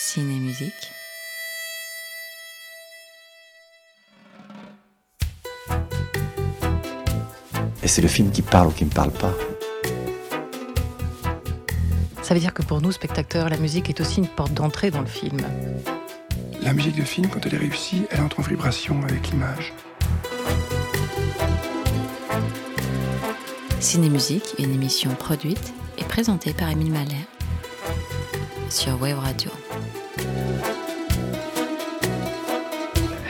Ciné-musique. Et c'est le film qui parle ou qui ne parle pas. Ça veut dire que pour nous, spectateurs, la musique est aussi une porte d'entrée dans le film. La musique de film, quand elle est réussie, elle entre en vibration avec l'image. Ciné-musique, une émission produite et présentée par Émile Malher sur Wave Radio.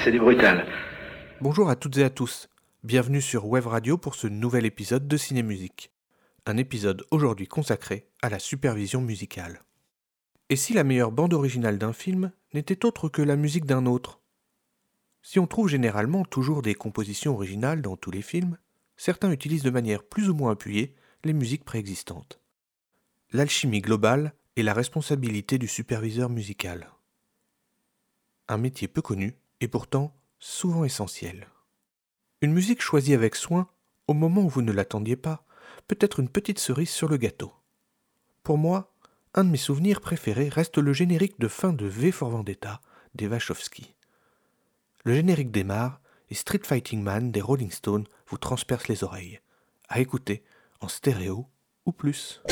C'est du brutal. Bonjour à toutes et à tous. Bienvenue sur Wave Radio pour ce nouvel épisode de Ciné Musique. Un épisode aujourd'hui consacré à la supervision musicale. Et si la meilleure bande originale d'un film n'était autre que la musique d'un autre? Si on trouve généralement toujours des compositions originales dans tous les films, certains utilisent de manière plus ou moins appuyée les musiques préexistantes. L'alchimie globale est la responsabilité du superviseur musical. Un métier peu connu et pourtant souvent essentiel. Une musique choisie avec soin, au moment où vous ne l'attendiez pas, peut être une petite cerise sur le gâteau. Pour moi, un de mes souvenirs préférés reste le générique de fin de V for Vendetta des Wachowski. Le générique démarre et Street Fighting Man des Rolling Stones vous transperce les oreilles. À écouter en stéréo ou plus.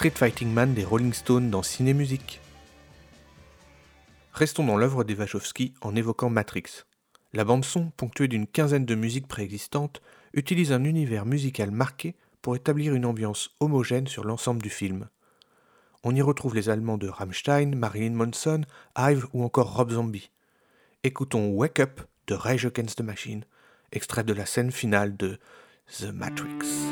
Street Fighting Man des Rolling Stones dans Ciné Musique. Restons dans l'œuvre des Wachowski en évoquant Matrix. La bande-son, ponctuée d'une quinzaine de musiques préexistantes, utilise un univers musical marqué pour établir une ambiance homogène sur l'ensemble du film. On y retrouve les Allemands de Rammstein, Marilyn Manson, Hive ou encore Rob Zombie. Écoutons Wake Up de Rage Against the Machine, extrait de la scène finale de The Matrix.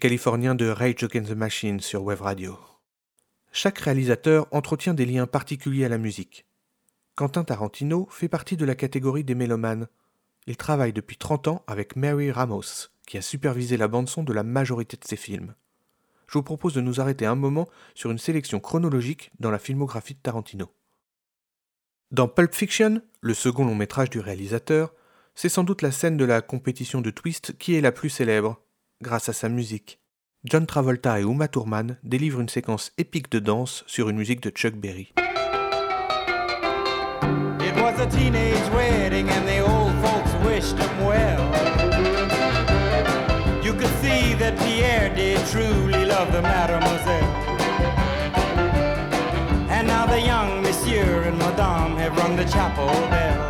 Les Californiens de Rage Against the Machine sur Web Radio. Chaque réalisateur entretient des liens particuliers à la musique. Quentin Tarantino fait partie de la catégorie des mélomanes. Il travaille depuis 30 ans avec Mary Ramos, qui a supervisé la bande-son de la majorité de ses films. Je vous propose de nous arrêter un moment sur une sélection chronologique dans la filmographie de Tarantino. Dans Pulp Fiction, le second long métrage du réalisateur, c'est sans doute la scène de la compétition de twist qui est la plus célèbre, grâce à sa musique. John Travolta et Uma Thurman délivrent une séquence épique de danse sur une musique de Chuck Berry. It was a teenage wedding and the old folks wished him well. You could see that Pierre did truly love the mademoiselle. And now the young monsieur and madame have rung the chapel bell.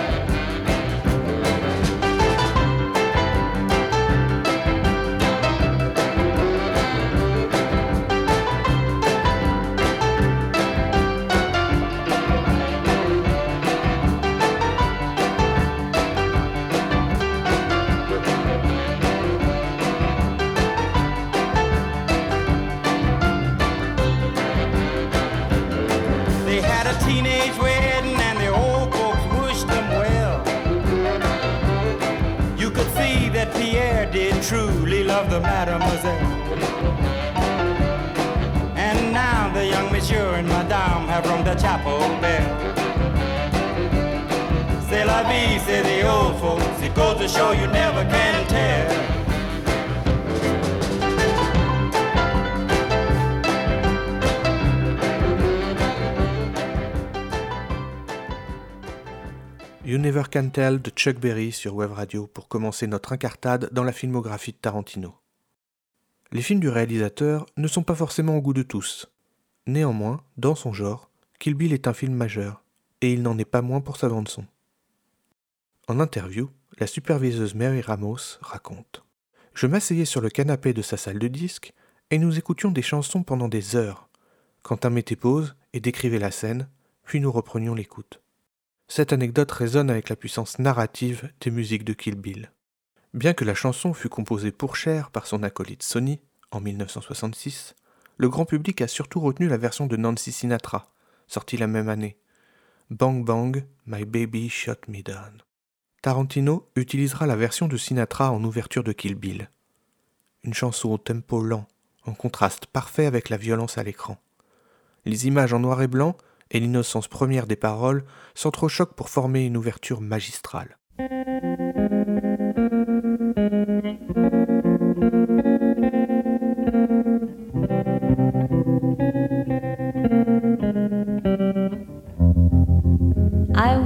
Mademoiselle. And now the young monsieur and madame have rung the chapel bell. C'est la vie, say the old folks. It goes to show you never can tell. You Never Can Tell de Chuck Berry sur Web Radio pour commencer notre incartade dans la filmographie de Tarantino. Les films du réalisateur ne sont pas forcément au goût de tous. Néanmoins, dans son genre, Kill Bill est un film majeur, et il n'en est pas moins pour sa bande-son. En interview, la superviseuse Mary Ramos raconte Je m'asseyais sur le canapé de sa salle de disques et nous écoutions des chansons pendant des heures. Quentin mettait pause et décrivait la scène, puis nous reprenions l'écoute. Cette anecdote résonne avec la puissance narrative des musiques de Kill Bill. Bien que la chanson fût composée pour Cher par son acolyte Sony en 1966, le grand public a surtout retenu la version de Nancy Sinatra, sortie la même année. Bang Bang, My Baby Shot Me Down. Tarantino utilisera la version de Sinatra en ouverture de Kill Bill. Une chanson au tempo lent, en contraste parfait avec la violence à l'écran. Les images en noir et blanc et l'innocence première des paroles s'entrechoquent pour former une ouverture magistrale.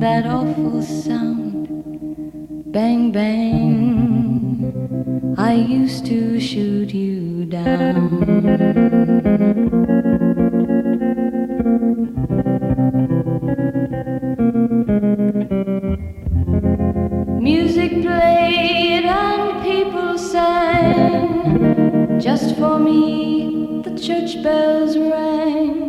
That awful sound, bang bang. I used to shoot you down. Music played and people sang. Just for me, the church bells rang.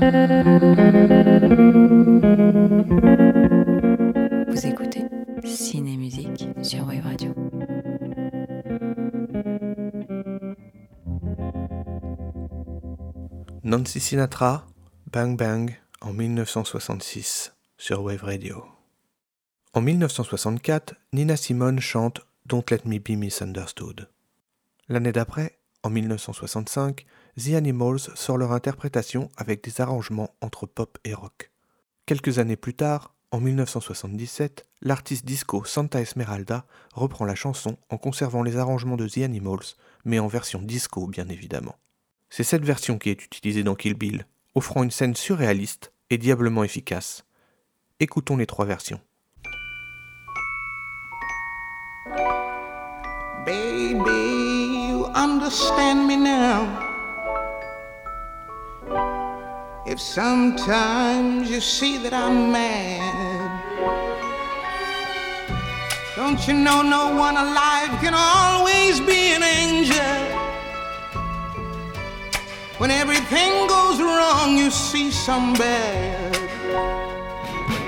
Vous écoutez Ciné Musique sur Wave Radio. Nancy Sinatra, Bang Bang, en 1966, sur Wave Radio. En 1964, Nina Simone chante Don't Let Me Be Misunderstood. L'année d'après, en 1965, The Animals sort leur interprétation avec des arrangements entre pop et rock. Quelques années plus tard, en 1977, l'artiste disco Santa Esmeralda reprend la chanson en conservant les arrangements de The Animals, mais en version disco bien évidemment. C'est cette version qui est utilisée dans Kill Bill, offrant une scène surréaliste et diablement efficace. Écoutons les trois versions. Baby, you understand me now. If sometimes you see that I'm mad, don't you know no one alive can always be an angel? When everything goes wrong, you see some bad.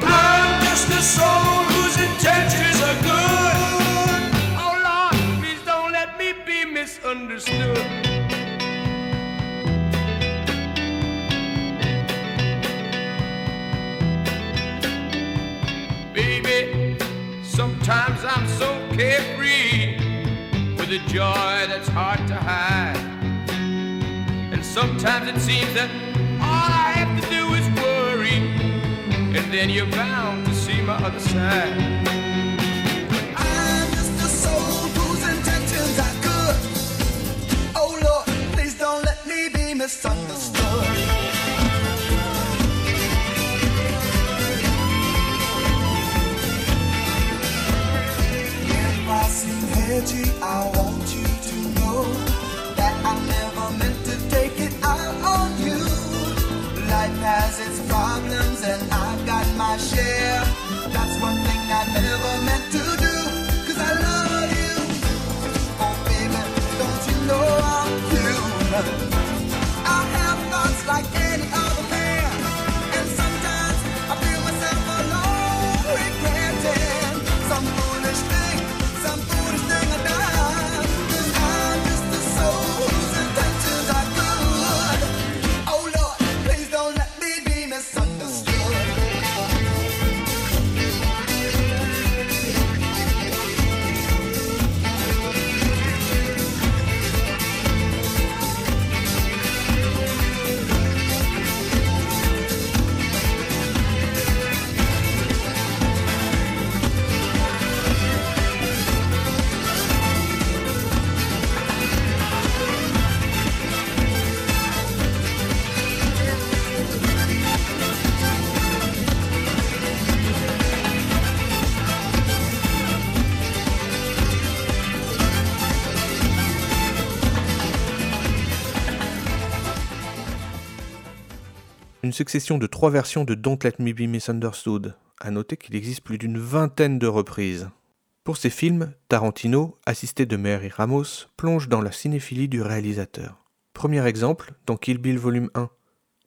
I'm just a soul carefree with a joy that's hard to hide. And sometimes it seems that all I have to do is worry, and then you're bound to see my other side. I'm just a soul whose intentions are good. Oh Lord, please don't let me be misunderstood. Seem I want you to know that I never meant to take it out on you. Life has its problems and I've got my share. That's one thing I never meant to do. Cause I love succession de trois versions de Don't Let Me Be Misunderstood. À noter qu'il existe plus d'une vingtaine de reprises. Pour ces films, Tarantino, assisté de Mary Ramos, plonge dans la cinéphilie du réalisateur. Premier exemple, dans Kill Bill Volume 1,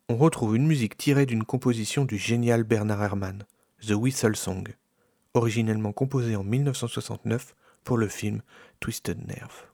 on retrouve une musique tirée d'une composition du génial Bernard Herrmann, The Whistle Song, originellement composée en 1969 pour le film Twisted Nerve.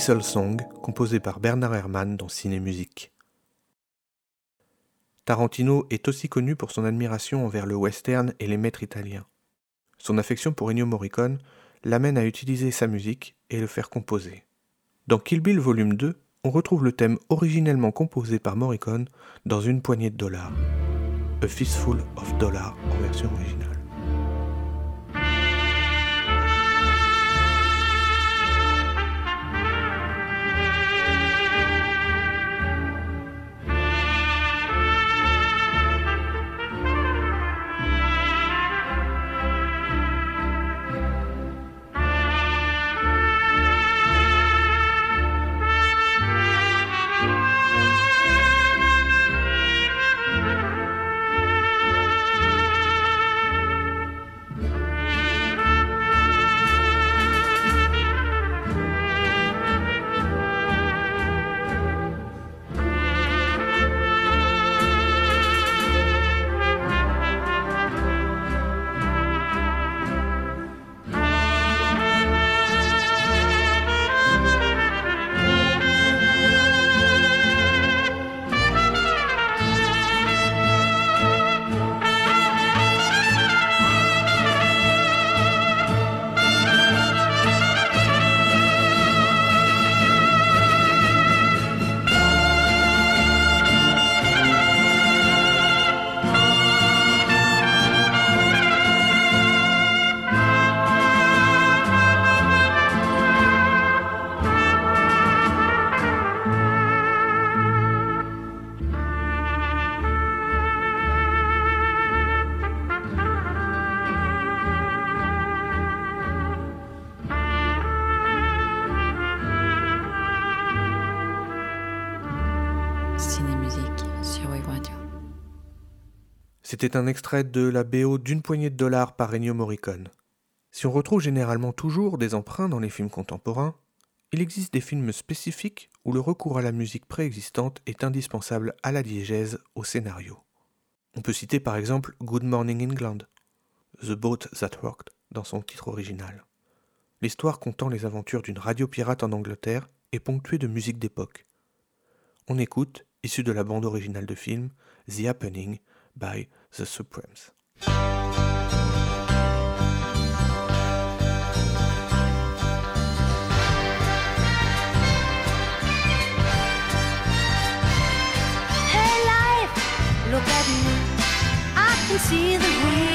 Song, composé par Bernard Herrmann dans Ciné Musique. Tarantino est aussi connu pour son admiration envers le western et les maîtres italiens. Son affection pour Ennio Morricone l'amène à utiliser sa musique et le faire composer. Dans Kill Bill Volume 2, on retrouve le thème originellement composé par Morricone dans une poignée de dollars. A Fistful of Dollars en version originale. C'était un extrait de la BO d'une poignée de dollars par Ennio Morricone. Si on retrouve généralement toujours des emprunts dans les films contemporains, il existe des films spécifiques où le recours à la musique préexistante est indispensable à la diégèse au scénario. On peut citer par exemple Good Morning England, The Boat That Rocked dans son titre original. L'histoire comptant les aventures d'une radio pirate en Angleterre est ponctuée de musique d'époque. On écoute, issu de la bande originale de film, The Happening by The Supremes. Hey life, look at me. I can see the reality.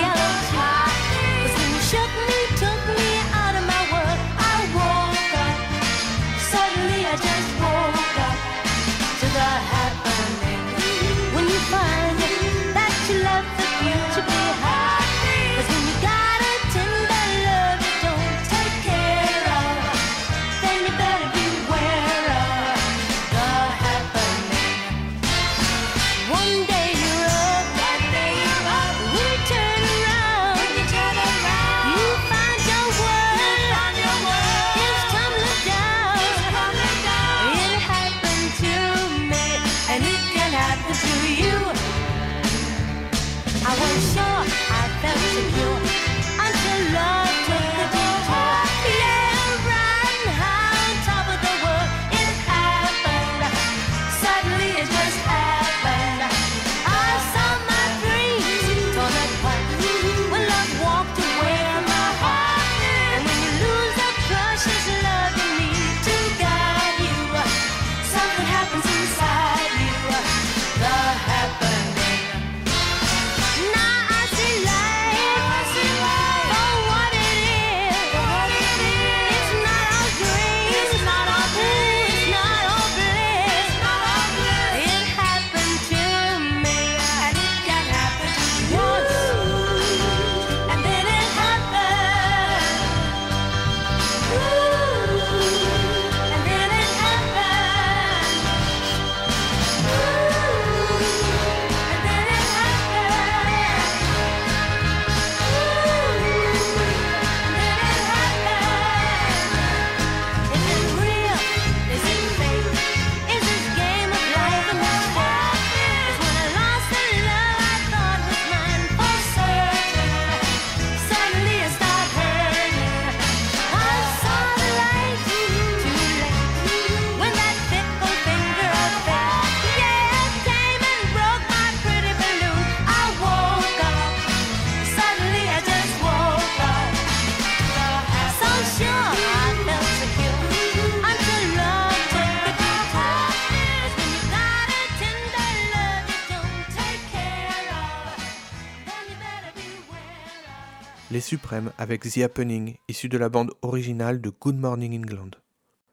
Avec The Happening, issu de la bande originale de Good Morning England.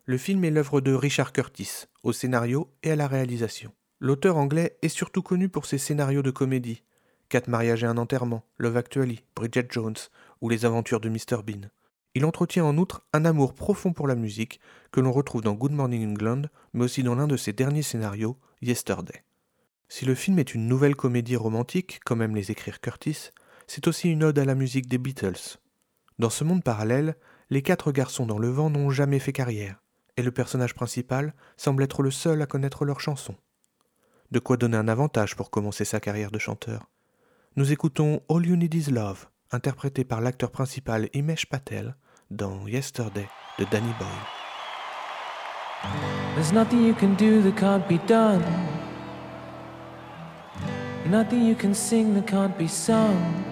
Le film est l'œuvre de Richard Curtis, au scénario et à la réalisation. L'auteur anglais est surtout connu pour ses scénarios de comédie Quatre mariages et un enterrement, Love Actually, Bridget Jones ou Les aventures de Mr. Bean. Il entretient en outre un amour profond pour la musique que l'on retrouve dans Good Morning England, mais aussi dans l'un de ses derniers scénarios, Yesterday. Si le film est une nouvelle comédie romantique, comme aime les écrire Curtis, c'est aussi une ode à la musique des Beatles. Dans ce monde parallèle, les quatre garçons dans le vent n'ont jamais fait carrière, et le personnage principal semble être le seul à connaître leurs chansons. De quoi donner un avantage pour commencer sa carrière de chanteur. Nous écoutons All You Need Is Love, interprété par l'acteur principal Imesh Patel dans Yesterday de Danny Boyle. There's nothing you can do that can't be done. Nothing you can sing that can't be sung.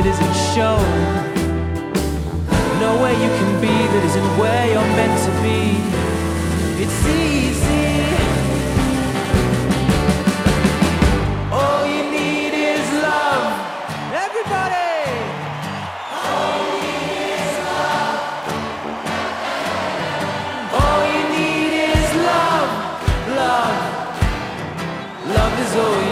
That isn't shown. Nowhere you can be that isn't where you're meant to be. It's easy. All you need is love. Everybody. All you need is love. Love. Love is all you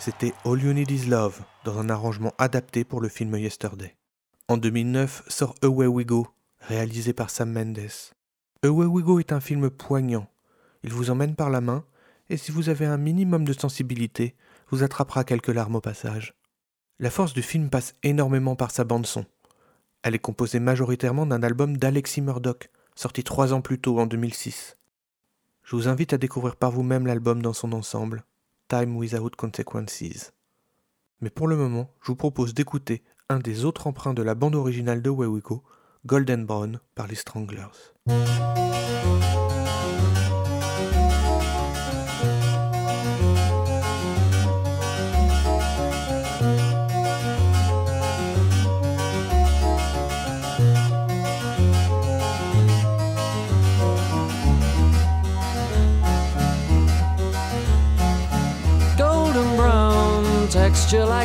C'était All You Need Is Love, dans un arrangement adapté pour le film Yesterday. En 2009 sort Away We Go, réalisé par Sam Mendes. Away We Go est un film poignant. Il vous emmène par la main, et si vous avez un minimum de sensibilité, vous attrapera quelques larmes au passage. La force du film passe énormément par sa bande-son. Elle est composée majoritairement d'un album d'Alexis Murdoch, sorti trois ans plus tôt en 2006. Je vous invite à découvrir par vous-même l'album dans son ensemble, Time Without Consequences. Mais pour le moment, je vous propose d'écouter un des autres emprunts de la bande originale de Way Golden Brown par les Stranglers.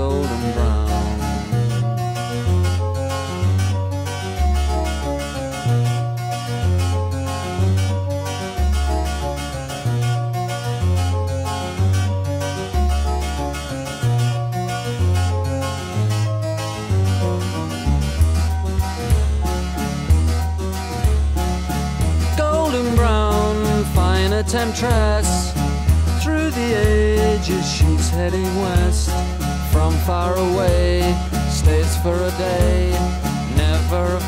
golden brown. golden brown, fine a temptress. Through the ages, she's heading west. From far away, stays for a day. Never a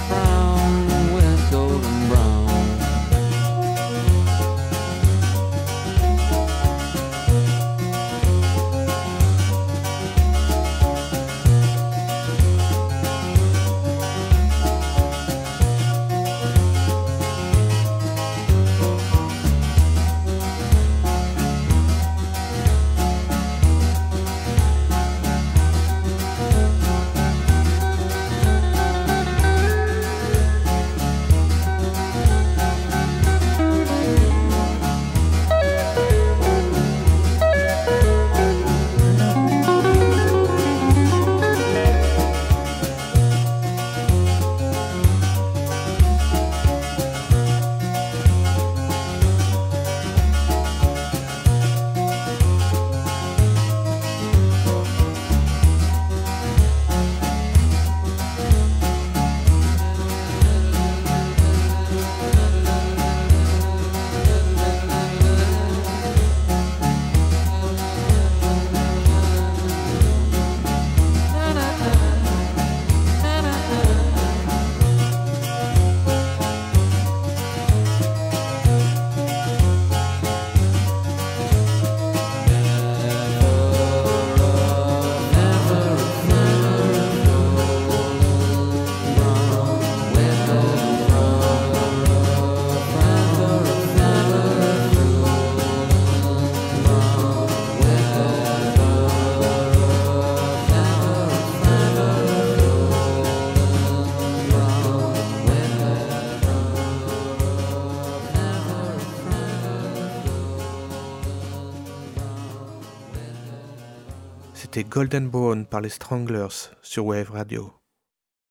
C'était Golden Brown par les Stranglers sur Wave Radio.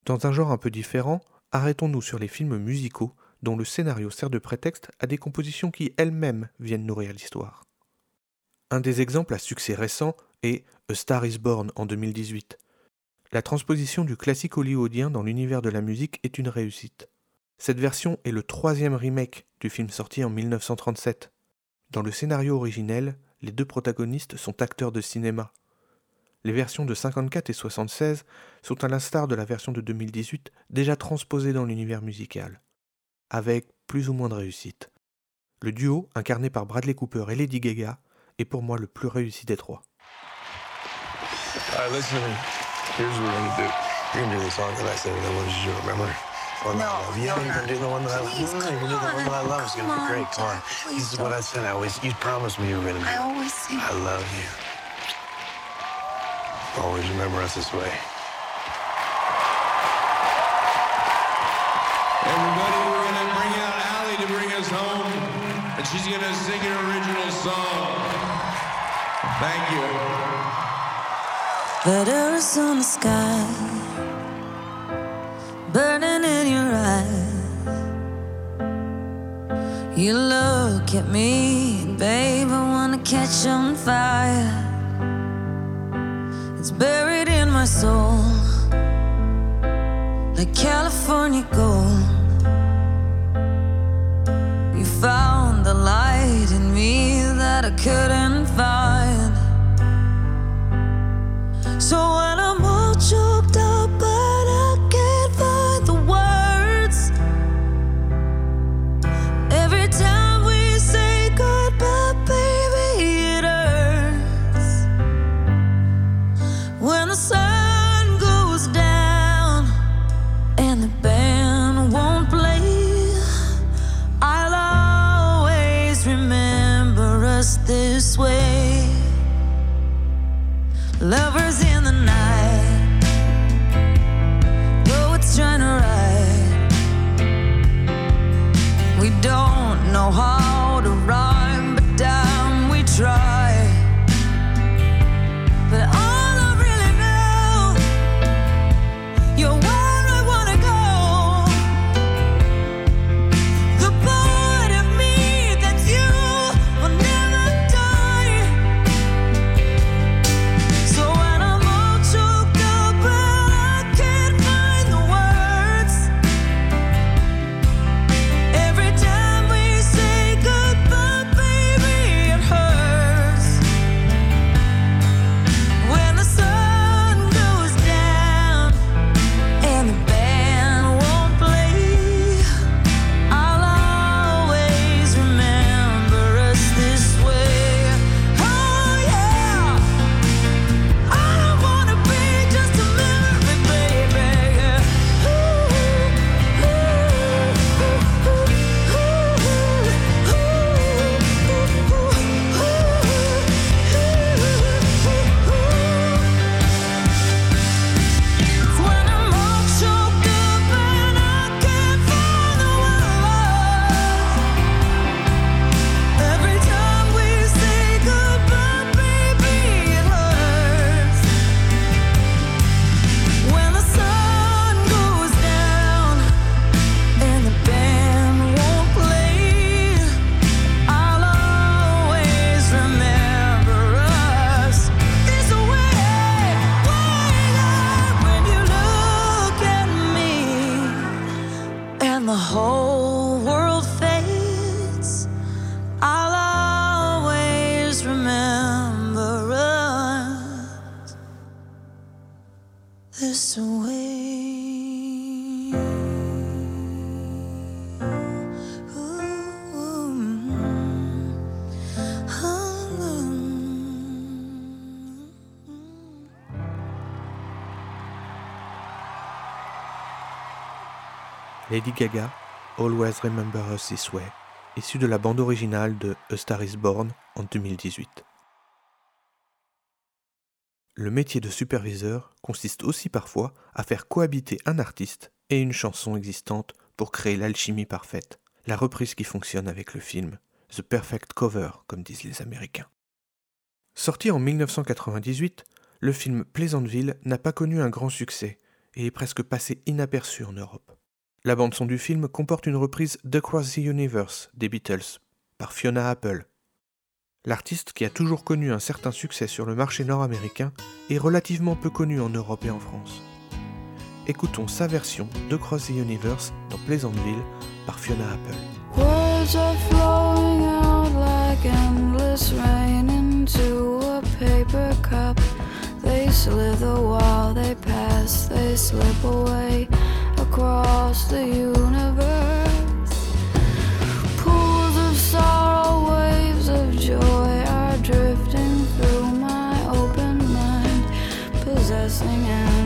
Dans un genre un peu différent, arrêtons-nous sur les films musicaux dont le scénario sert de prétexte à des compositions qui elles-mêmes viennent nourrir l'histoire. Un des exemples à succès récent est A Star is Born en 2018. La transposition du classique hollywoodien dans l'univers de la musique est une réussite. Cette version est le troisième remake du film sorti en 1937. Dans le scénario originel, les deux protagonistes sont acteurs de cinéma. Les versions de 54 et 76 sont à l'instar de la version de 2018 déjà transposées dans l'univers musical, avec plus ou moins de réussite. Le duo, incarné par Bradley Cooper et Lady Gaga, est pour moi le plus réussi des trois. All right, listen. Here's what we're gonna do. You're gonna do the song that I said that I wanted you to remember? One that I love. Yeah, you're gonna do the one that I love. Please, No, no, you're gonna do the one that I love. It's gonna come be great. on, Come on. please This is what I said. I always, you promised me you were gonna do. I always say I love you. Always remember us this way. Everybody, we're gonna bring out Allie to bring us home, and she's gonna sing an original song. Thank you. That Arizona sky burning in your eyes. You look at me, babe, I wanna catch on fire. It's buried in my soul, like California gold. You found the light in me that I couldn't find. Lady Gaga, Always Remember Us This Way, issu de la bande originale de A Star Is Born en 2018. Le métier de superviseur consiste aussi parfois à faire cohabiter un artiste et une chanson existante pour créer l'alchimie parfaite, la reprise qui fonctionne avec le film, The Perfect Cover, comme disent les Américains. Sorti en 1998, le film Pleasantville n'a pas connu un grand succès et est presque passé inaperçu en Europe. La bande-son du film comporte une reprise d'Across the Universe des Beatles par Fiona Apple. L'artiste, qui a toujours connu un certain succès sur le marché nord-américain, est relativement peu connu en Europe et en France. Écoutons sa version d'Across the Universe dans Pleasantville par Fiona Apple. Are flowing out like endless rain into a paper cup. They slither while they pass, they slip away across the universe. Pools of sorrow, waves of joy are drifting through my open mind, possessing and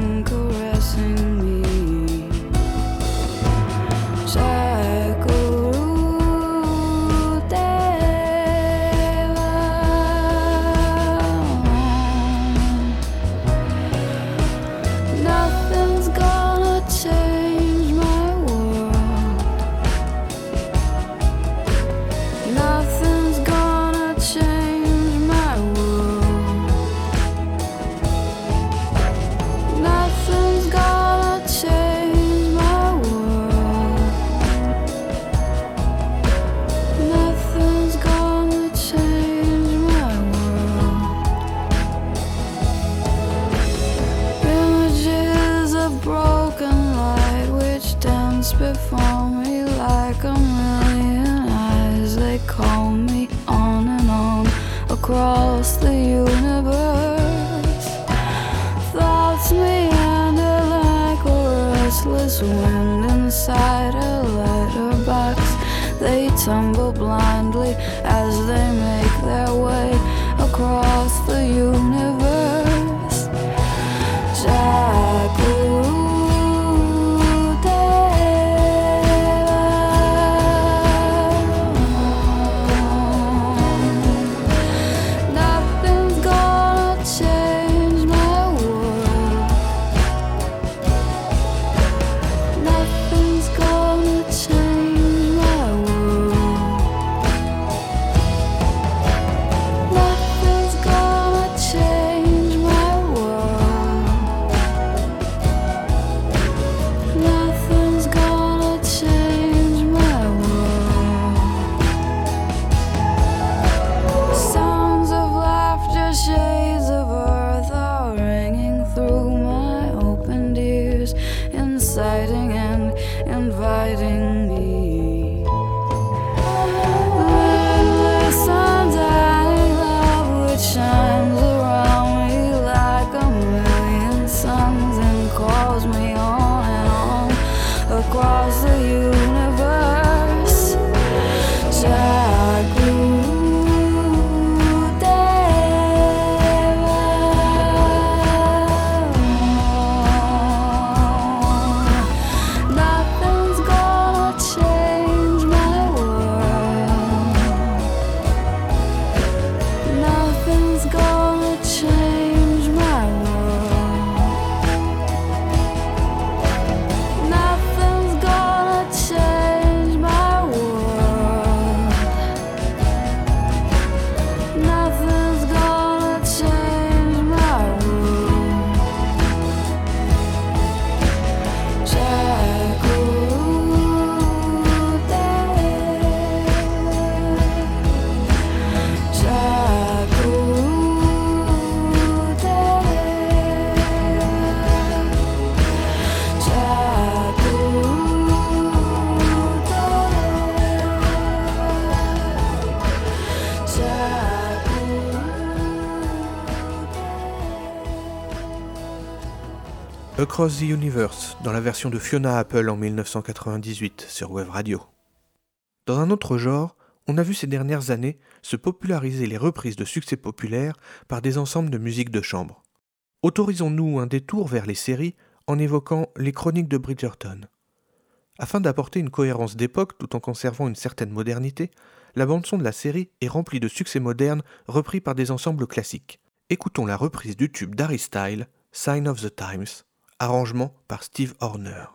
Across the Universe, dans la version de Fiona Apple en 1998 sur Web Radio. Dans un autre genre, on a vu ces dernières années se populariser les reprises de succès populaires par des ensembles de musique de chambre. Autorisons-nous un détour vers les séries en évoquant les chroniques de Bridgerton. Afin d'apporter une cohérence d'époque tout en conservant une certaine modernité, la bande-son de la série est remplie de succès modernes repris par des ensembles classiques. Écoutons la reprise du tube d'Harry Style, Sign of the Times, arrangement par Steve Horner.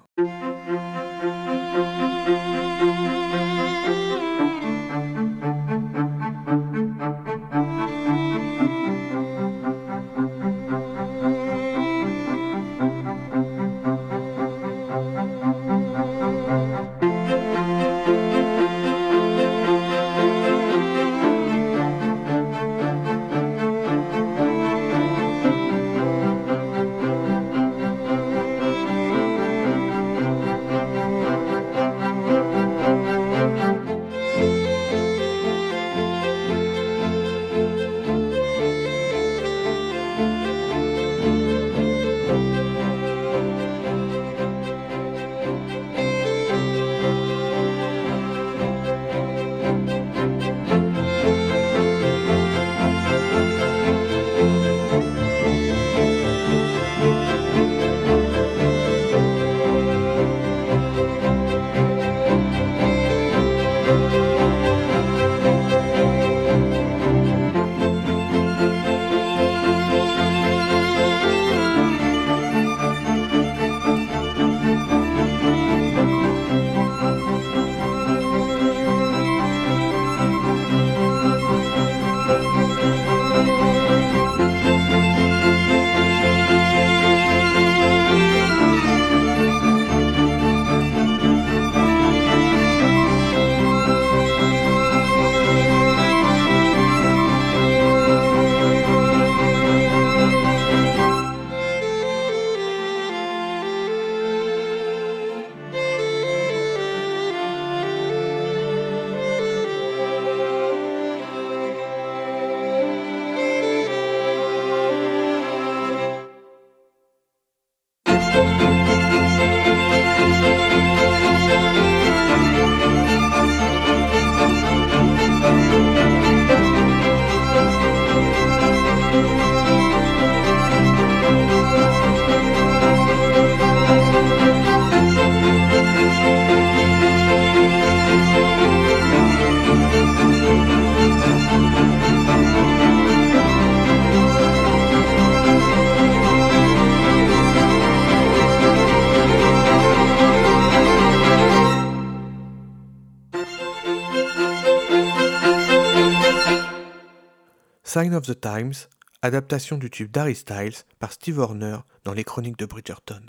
Sign of the Times, adaptation du tube d'Harry Styles par Steve Horner dans les chroniques de Bridgerton.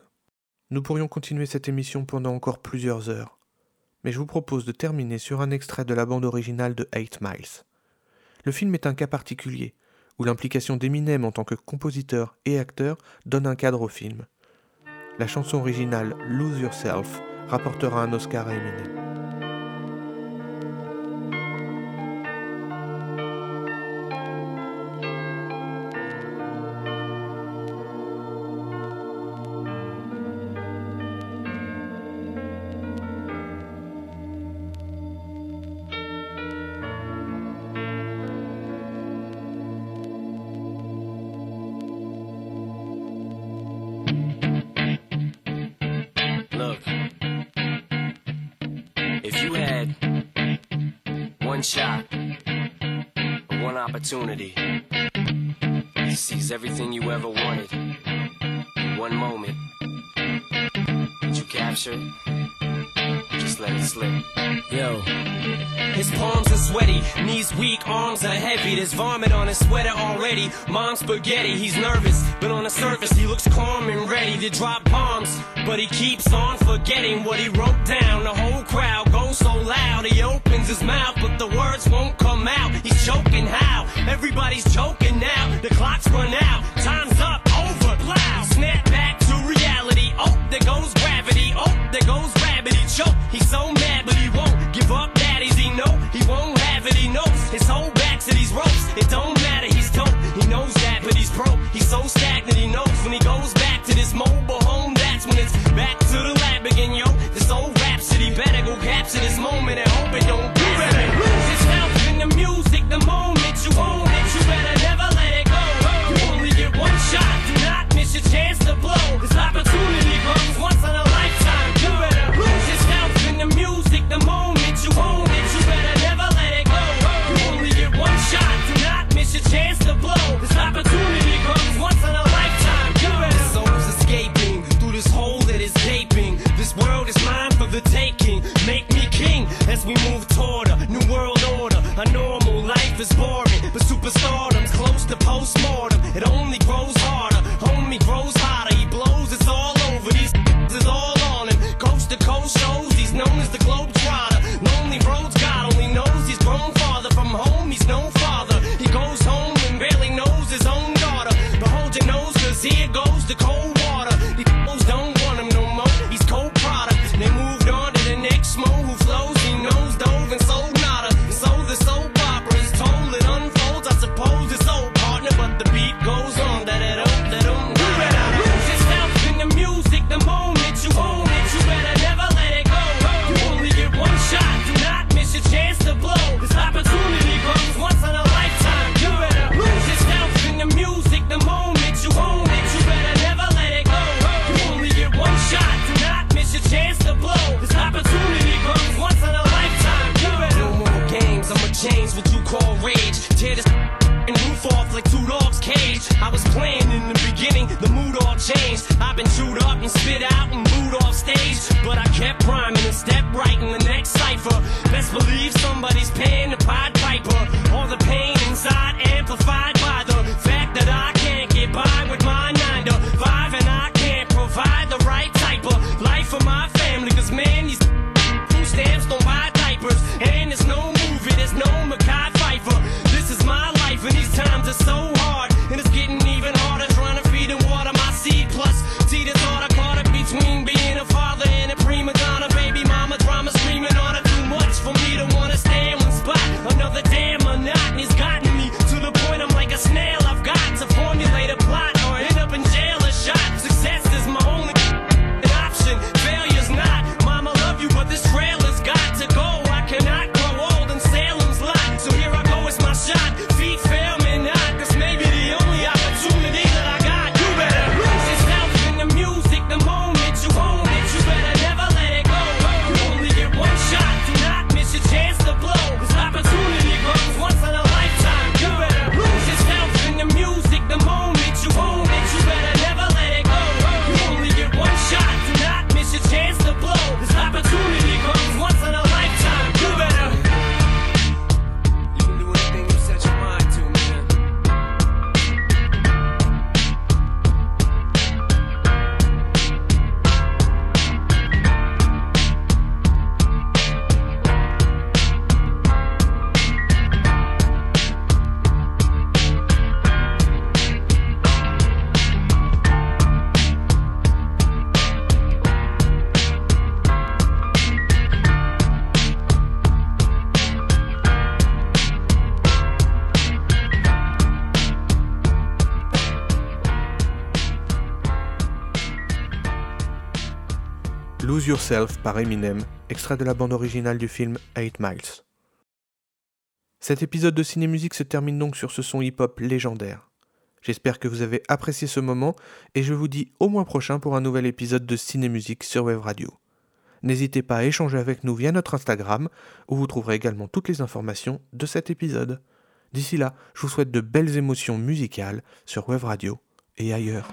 Nous pourrions continuer cette émission pendant encore plusieurs heures, mais je vous propose de terminer sur un extrait de la bande originale de 8 Miles. Le film est un cas particulier, où l'implication d'Eminem en tant que compositeur et acteur donne un cadre au film. La chanson originale Lose Yourself rapportera un Oscar à Eminem. Opportunity to seize everything you ever wanted in one moment, would you capture it? Just let it slip. Yo. His palms are sweaty, knees weak, arms are heavy. There's vomit on his sweater already. Mom's spaghetti, he's nervous, but on the surface he looks calm and ready to drop bombs. But he keeps on forgetting what he wrote down. The whole crowd goes so loud, he opens his mouth, but the words won't come out. He's choking how? Everybody's choking now. The clock's run out. Time's up. Over. Plow. Snap back to reality. Oh, there goes gravity. Oh, there goes gravity. Choke. He's so mad, but he won't give up. Daddies, he know he won't have it. He knows his whole back to these ropes. It don't matter. He's dope. He knows that, but he's broke. He's so stagnant. He knows when he goes back to this mobile home. That's when it's back to the lab again, yo. This old rhapsody better go capture this moment and hope it don't. Par Eminem, extrait de la bande originale du film 8 Miles. Cet épisode de Cinémusique se termine donc sur ce son hip-hop légendaire. J'espère que vous avez apprécié ce moment et je vous dis au mois prochain pour un nouvel épisode de Cinémusique sur Web Radio. N'hésitez pas à échanger avec nous via notre Instagram où vous trouverez également toutes les informations de cet épisode. D'ici là, je vous souhaite de belles émotions musicales sur Web Radio et ailleurs.